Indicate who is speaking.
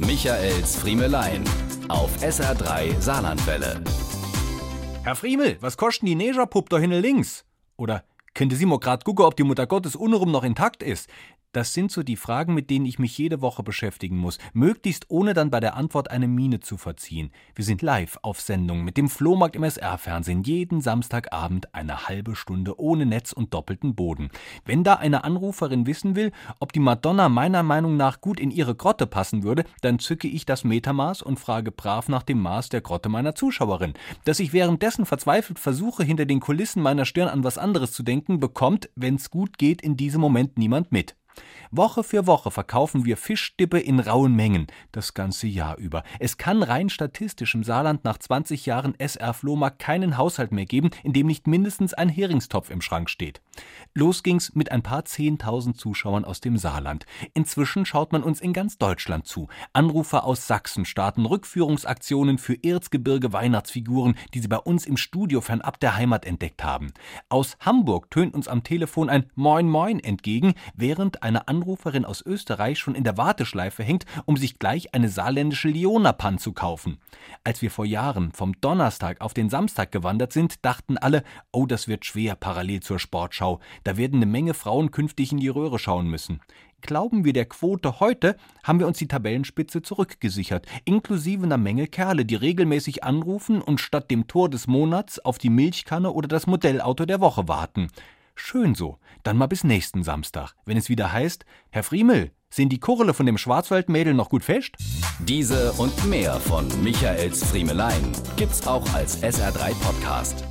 Speaker 1: Michaels Friemelein auf SR3 Saarlandwelle.
Speaker 2: Herr Friemel, was kosten die Negerpupp da hinten links? Oder könnte Sie mal grad gucken, ob die Mutter Gottes unrum noch intakt ist? Das sind so die Fragen, mit denen ich mich jede Woche beschäftigen muss, möglichst ohne dann bei der Antwort eine Miene zu verziehen. Wir sind live auf Sendung mit dem Flohmarkt im SR-Fernsehen jeden Samstagabend eine halbe Stunde ohne Netz und doppelten Boden. Wenn da eine Anruferin wissen will, ob die Madonna meiner Meinung nach gut in ihre Grotte passen würde, dann zücke ich das Metermaß und frage brav nach dem Maß der Grotte meiner Zuschauerin. Dass ich währenddessen verzweifelt versuche, hinter den Kulissen meiner Stirn an was anderes zu denken, bekommt, wenn's gut geht, in diesem Moment niemand mit. Woche für Woche verkaufen wir Fischdippe in rauen Mengen, das ganze Jahr über. Es kann rein statistisch im Saarland nach 20 Jahren SR Flohmarkt keinen Haushalt mehr geben, in dem nicht mindestens ein Heringstopf im Schrank steht. Los ging's mit ein paar Zehntausend Zuschauern aus dem Saarland. Inzwischen schaut man uns in ganz Deutschland zu. Anrufer aus Sachsen starten Rückführungsaktionen für Erzgebirge Weihnachtsfiguren, die sie bei uns im Studio fernab der Heimat entdeckt haben. Aus Hamburg tönt uns am Telefon ein Moin Moin entgegen, während eine Anruferin aus Österreich schon in der Warteschleife hängt, um sich gleich eine saarländische Leonapan zu kaufen. Als wir vor Jahren vom Donnerstag auf den Samstag gewandert sind, dachten alle, oh, das wird schwer parallel zur Sportschau. Da werden eine Menge Frauen künftig in die Röhre schauen müssen. Glauben wir der Quote heute, haben wir uns die Tabellenspitze zurückgesichert, inklusive einer Menge Kerle, die regelmäßig anrufen und statt dem Tor des Monats auf die Milchkanne oder das Modellauto der Woche warten. Schön so. Dann mal bis nächsten Samstag, wenn es wieder heißt, Herr Friemel, sind die Kurle von dem Schwarzwaldmädel noch gut fest?
Speaker 1: Diese und mehr von Michaels Friemelein gibt's auch als SR3 Podcast.